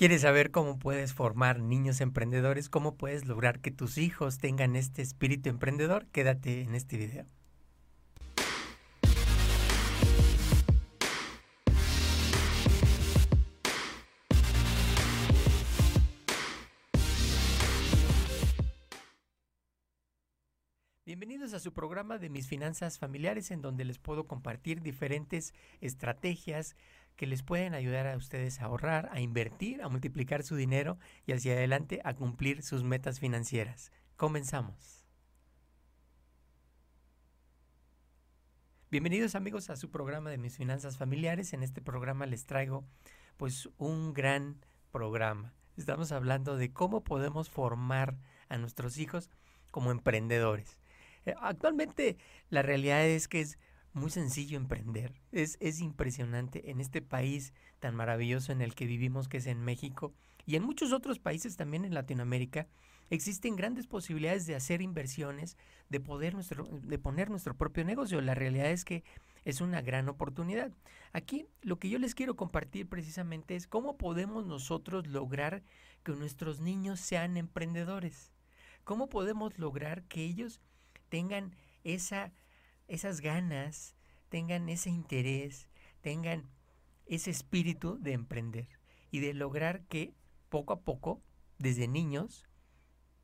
¿Quieres saber cómo puedes formar niños emprendedores? ¿Cómo puedes lograr que tus hijos tengan este espíritu emprendedor? Quédate en este video. Bienvenidos a su programa de mis finanzas familiares en donde les puedo compartir diferentes estrategias que les pueden ayudar a ustedes a ahorrar, a invertir, a multiplicar su dinero y hacia adelante a cumplir sus metas financieras. Comenzamos. Bienvenidos amigos a su programa de mis finanzas familiares. En este programa les traigo pues un gran programa. Estamos hablando de cómo podemos formar a nuestros hijos como emprendedores. Eh, actualmente la realidad es que es muy sencillo emprender. Es, es impresionante en este país tan maravilloso en el que vivimos, que es en México, y en muchos otros países también en Latinoamérica, existen grandes posibilidades de hacer inversiones, de poder nuestro, de poner nuestro propio negocio. La realidad es que es una gran oportunidad. Aquí lo que yo les quiero compartir precisamente es cómo podemos nosotros lograr que nuestros niños sean emprendedores. ¿Cómo podemos lograr que ellos tengan esa esas ganas, tengan ese interés, tengan ese espíritu de emprender y de lograr que poco a poco, desde niños,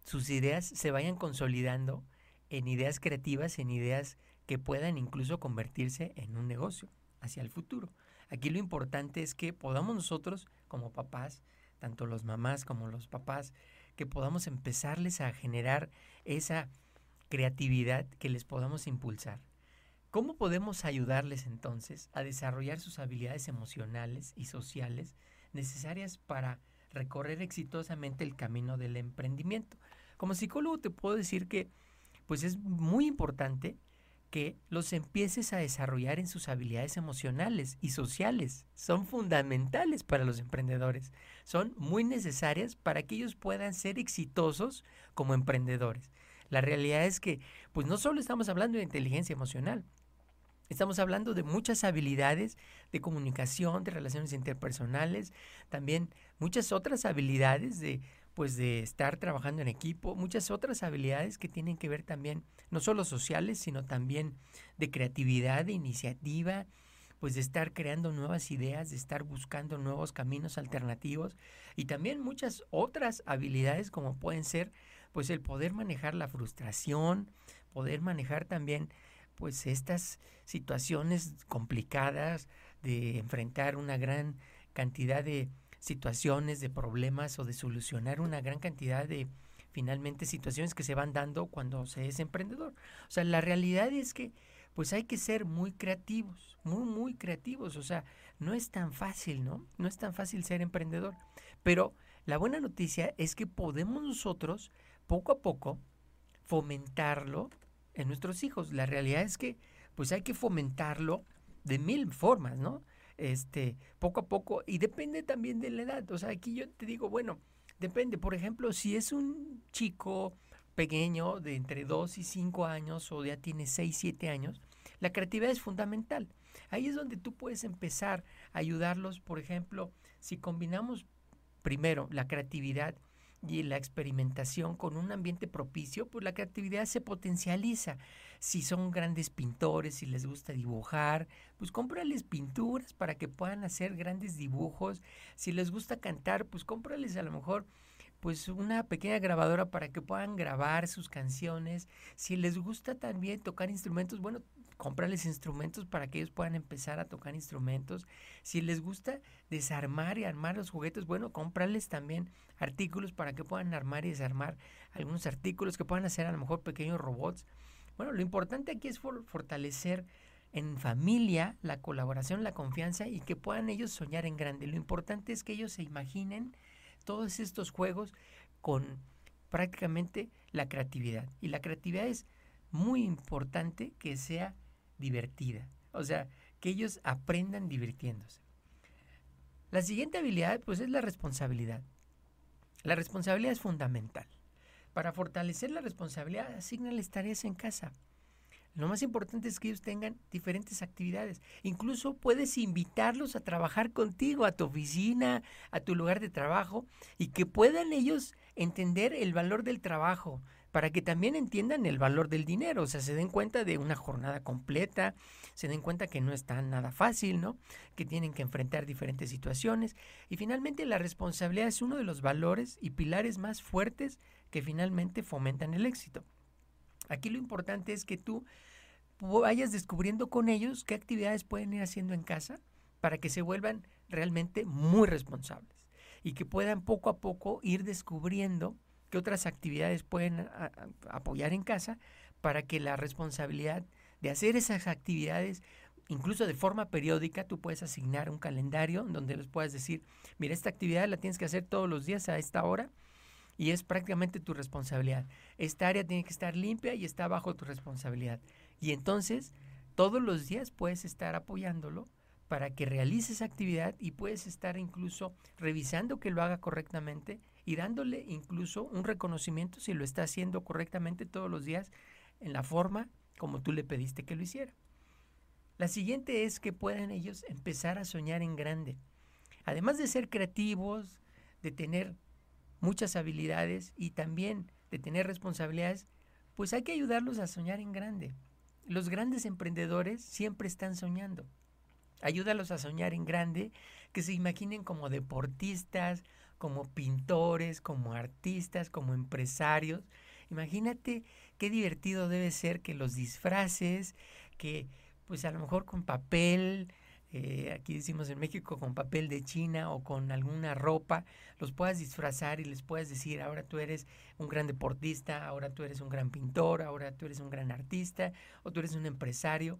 sus ideas se vayan consolidando en ideas creativas, en ideas que puedan incluso convertirse en un negocio hacia el futuro. Aquí lo importante es que podamos nosotros, como papás, tanto los mamás como los papás, que podamos empezarles a generar esa creatividad que les podamos impulsar. ¿Cómo podemos ayudarles entonces a desarrollar sus habilidades emocionales y sociales necesarias para recorrer exitosamente el camino del emprendimiento? Como psicólogo te puedo decir que pues es muy importante que los empieces a desarrollar en sus habilidades emocionales y sociales. Son fundamentales para los emprendedores. Son muy necesarias para que ellos puedan ser exitosos como emprendedores. La realidad es que pues no solo estamos hablando de inteligencia emocional, Estamos hablando de muchas habilidades de comunicación, de relaciones interpersonales, también muchas otras habilidades de pues de estar trabajando en equipo, muchas otras habilidades que tienen que ver también no solo sociales, sino también de creatividad, de iniciativa, pues de estar creando nuevas ideas, de estar buscando nuevos caminos alternativos y también muchas otras habilidades como pueden ser pues el poder manejar la frustración, poder manejar también pues estas situaciones complicadas de enfrentar una gran cantidad de situaciones, de problemas o de solucionar una gran cantidad de finalmente situaciones que se van dando cuando se es emprendedor. O sea, la realidad es que pues hay que ser muy creativos, muy, muy creativos. O sea, no es tan fácil, ¿no? No es tan fácil ser emprendedor. Pero la buena noticia es que podemos nosotros, poco a poco, fomentarlo en nuestros hijos. La realidad es que pues hay que fomentarlo de mil formas, ¿no? Este, poco a poco, y depende también de la edad. O sea, aquí yo te digo, bueno, depende. Por ejemplo, si es un chico pequeño de entre 2 y 5 años o ya tiene 6, 7 años, la creatividad es fundamental. Ahí es donde tú puedes empezar a ayudarlos, por ejemplo, si combinamos primero la creatividad y la experimentación con un ambiente propicio, pues la creatividad se potencializa. Si son grandes pintores, si les gusta dibujar, pues cómprales pinturas para que puedan hacer grandes dibujos. Si les gusta cantar, pues cómprales a lo mejor pues una pequeña grabadora para que puedan grabar sus canciones. Si les gusta también tocar instrumentos, bueno, cómprales instrumentos para que ellos puedan empezar a tocar instrumentos. Si les gusta desarmar y armar los juguetes, bueno, cómprales también artículos para que puedan armar y desarmar algunos artículos que puedan hacer a lo mejor pequeños robots. Bueno, lo importante aquí es fortalecer en familia la colaboración, la confianza y que puedan ellos soñar en grande. Lo importante es que ellos se imaginen todos estos juegos con prácticamente la creatividad. Y la creatividad es muy importante que sea divertida. O sea, que ellos aprendan divirtiéndose. La siguiente habilidad, pues, es la responsabilidad. La responsabilidad es fundamental. Para fortalecer la responsabilidad, asignales tareas en casa. Lo más importante es que ellos tengan diferentes actividades. Incluso puedes invitarlos a trabajar contigo, a tu oficina, a tu lugar de trabajo, y que puedan ellos entender el valor del trabajo, para que también entiendan el valor del dinero, o sea, se den cuenta de una jornada completa, se den cuenta que no está nada fácil, ¿no? Que tienen que enfrentar diferentes situaciones. Y finalmente la responsabilidad es uno de los valores y pilares más fuertes que finalmente fomentan el éxito. Aquí lo importante es que tú vayas descubriendo con ellos qué actividades pueden ir haciendo en casa para que se vuelvan realmente muy responsables y que puedan poco a poco ir descubriendo qué otras actividades pueden apoyar en casa para que la responsabilidad de hacer esas actividades, incluso de forma periódica, tú puedes asignar un calendario donde les puedas decir, mira, esta actividad la tienes que hacer todos los días a esta hora y es prácticamente tu responsabilidad. Esta área tiene que estar limpia y está bajo tu responsabilidad. Y entonces, todos los días puedes estar apoyándolo para que realice esa actividad y puedes estar incluso revisando que lo haga correctamente y dándole incluso un reconocimiento si lo está haciendo correctamente todos los días en la forma como tú le pediste que lo hiciera. La siguiente es que puedan ellos empezar a soñar en grande. Además de ser creativos, de tener muchas habilidades y también de tener responsabilidades, pues hay que ayudarlos a soñar en grande. Los grandes emprendedores siempre están soñando. Ayúdalos a soñar en grande, que se imaginen como deportistas, como pintores, como artistas, como empresarios. Imagínate qué divertido debe ser que los disfraces, que pues a lo mejor con papel, eh, aquí decimos en México con papel de China o con alguna ropa, los puedas disfrazar y les puedas decir, ahora tú eres un gran deportista, ahora tú eres un gran pintor, ahora tú eres un gran artista o tú eres un empresario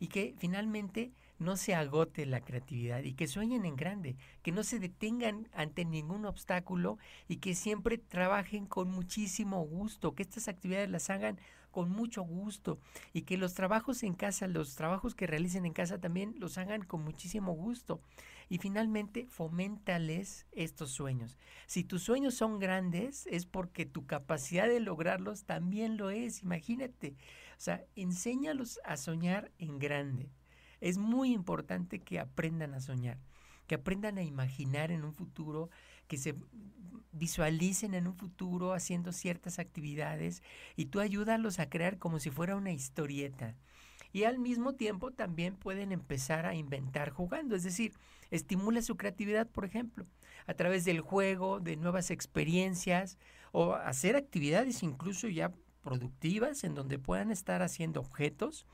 y que finalmente no se agote la creatividad y que sueñen en grande, que no se detengan ante ningún obstáculo y que siempre trabajen con muchísimo gusto, que estas actividades las hagan con mucho gusto y que los trabajos en casa, los trabajos que realicen en casa también los hagan con muchísimo gusto. Y finalmente, foméntales estos sueños. Si tus sueños son grandes, es porque tu capacidad de lograrlos también lo es. Imagínate. O sea, enséñalos a soñar en grande. Es muy importante que aprendan a soñar, que aprendan a imaginar en un futuro, que se visualicen en un futuro haciendo ciertas actividades y tú ayúdalos a crear como si fuera una historieta. Y al mismo tiempo también pueden empezar a inventar jugando, es decir, estimula su creatividad, por ejemplo, a través del juego, de nuevas experiencias o hacer actividades incluso ya productivas en donde puedan estar haciendo objetos,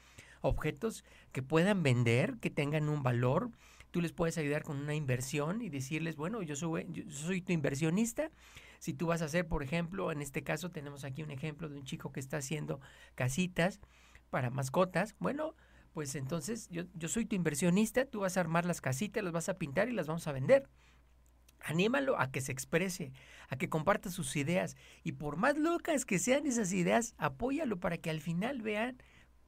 objetos que puedan vender, que tengan un valor. Tú les puedes ayudar con una inversión y decirles, bueno, yo soy, tu inversionista. Si tú vas a hacer, por ejemplo, en este caso tenemos aquí un ejemplo de un chico que está haciendo casitas para mascotas. Bueno, pues entonces yo, yo soy tu inversionista, tú vas a armar las casitas, las vas a pintar y las vamos a vender. Anímalo a que se exprese, a que comparta sus ideas y por más locas que sean esas ideas, apóyalo para que al final vean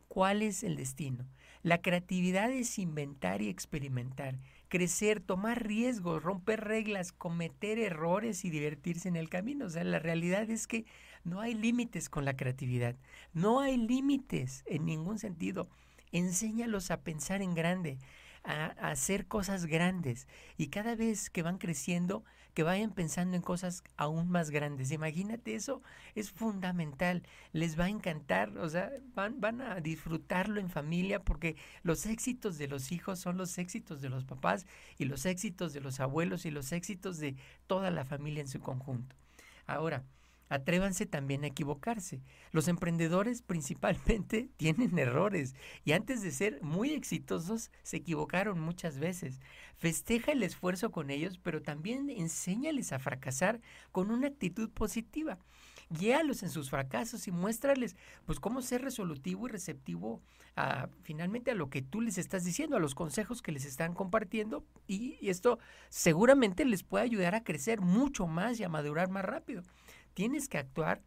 cuál es el destino. La creatividad es inventar y experimentar, crecer, tomar riesgos, romper reglas, cometer errores y divertirse en el camino. O sea, la realidad es que no hay límites con la creatividad, no hay límites en ningún sentido. Enséñalos a pensar en grande, a, hacer cosas grandes y cada vez que van creciendo, que vayan pensando en cosas aún más grandes. Imagínate eso, es fundamental, les va a encantar, o sea, van, van a disfrutarlo en familia porque los éxitos de los hijos son los éxitos de los papás y los éxitos de los abuelos y los éxitos de toda la familia en su conjunto. Ahora, Atrévanse también a equivocarse. Los emprendedores principalmente tienen errores y antes de ser muy exitosos se equivocaron muchas veces. Festeja el esfuerzo con ellos, pero también enséñales a fracasar con una actitud positiva. Guíalos en sus fracasos y muéstrales pues cómo ser resolutivo y receptivo a, finalmente a lo que tú les estás diciendo, a los consejos que les están compartiendo y esto seguramente les puede ayudar a crecer mucho más y a madurar más rápido tienes que actuar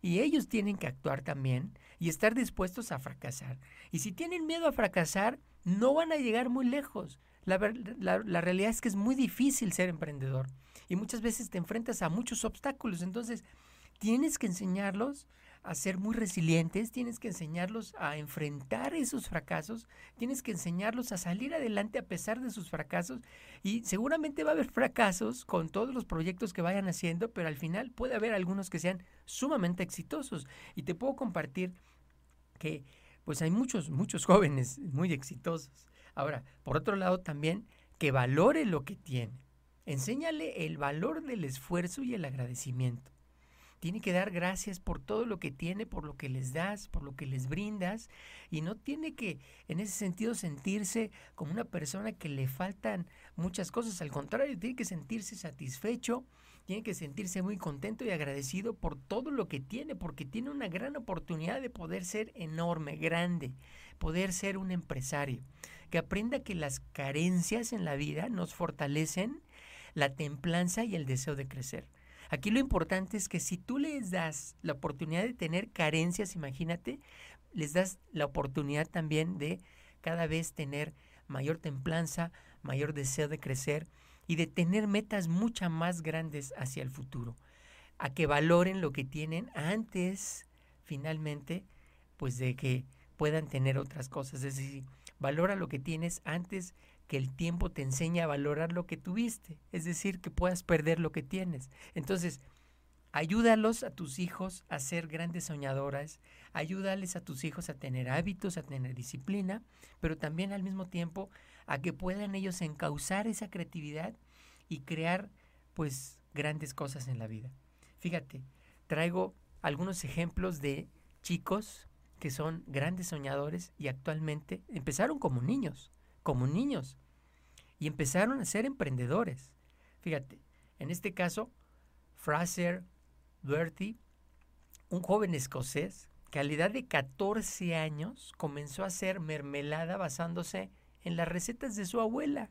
y ellos tienen que actuar también y estar dispuestos a fracasar. Y si tienen miedo a fracasar, no van a llegar muy lejos. La, realidad es que es muy difícil ser emprendedor y muchas veces te enfrentas a muchos obstáculos. Entonces, tienes que enseñarlos a ser muy resilientes, tienes que enseñarlos a enfrentar esos fracasos, tienes que enseñarlos a salir adelante a pesar de sus fracasos y seguramente va a haber fracasos con todos los proyectos que vayan haciendo, pero al final puede haber algunos que sean sumamente exitosos y te puedo compartir que pues hay muchos, muchos jóvenes muy exitosos. Ahora, por otro lado también que valore lo que tiene. Enséñale el valor del esfuerzo y el agradecimiento tiene que dar gracias por todo lo que tiene, por lo que les das, por lo que les brindas, y no tiene que en ese sentido sentirse como una persona que le faltan muchas cosas, al contrario, tiene que sentirse satisfecho, tiene que sentirse muy contento y agradecido por todo lo que tiene, porque tiene una gran oportunidad de poder ser enorme, grande, poder ser un empresario, que aprenda que las carencias en la vida nos fortalecen la templanza y el deseo de crecer. Aquí lo importante es que si tú les das la oportunidad de tener carencias, imagínate, les das la oportunidad también de cada vez tener mayor templanza, mayor deseo de crecer y de tener metas mucho más grandes hacia el futuro. A que valoren lo que tienen antes, finalmente, pues de que puedan tener otras cosas. Es decir, valora lo que tienes antes que el tiempo te enseña a valorar lo que tuviste, es decir, que puedas perder lo que tienes. Entonces, ayúdalos a tus hijos a ser grandes soñadoras, ayúdales a tus hijos a tener hábitos, a tener disciplina, pero también al mismo tiempo a que puedan ellos encauzar esa creatividad y crear pues grandes cosas en la vida. Fíjate, traigo algunos ejemplos de chicos que son grandes soñadores y actualmente empezaron como niños como niños y empezaron a ser emprendedores. Fíjate, en este caso, Fraser Bertie, un joven escocés que a la edad de 14 años comenzó a hacer mermelada basándose en las recetas de su abuela.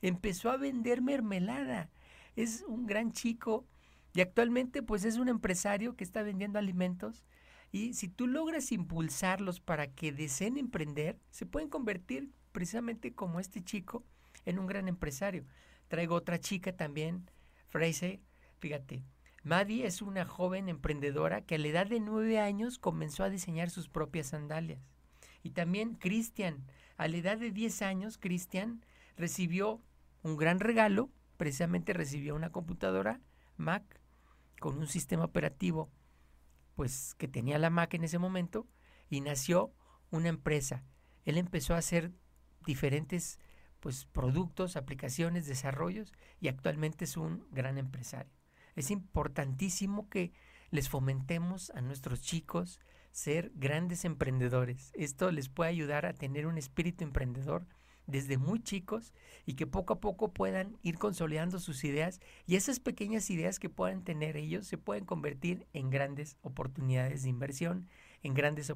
Empezó a vender mermelada. Es un gran chico y actualmente pues es un empresario que está vendiendo alimentos y si tú logras impulsarlos para que deseen emprender, se pueden convertir precisamente como este chico en un gran empresario. Traigo otra chica también, Fraser, fíjate. Maddie es una joven emprendedora que a la edad de nueve años comenzó a diseñar sus propias sandalias. Y también Christian, a la edad de diez años, Christian recibió un gran regalo, precisamente recibió una computadora Mac con un sistema operativo pues que tenía la Mac en ese momento y nació una empresa. Él empezó a hacer diferentes pues, productos, aplicaciones, desarrollos y actualmente es un gran empresario. Es importantísimo que les fomentemos a nuestros chicos ser grandes emprendedores. Esto les puede ayudar a tener un espíritu emprendedor desde muy chicos y que poco a poco puedan ir consolidando sus ideas y esas pequeñas ideas que puedan tener ellos se pueden convertir en grandes oportunidades de inversión, en grandes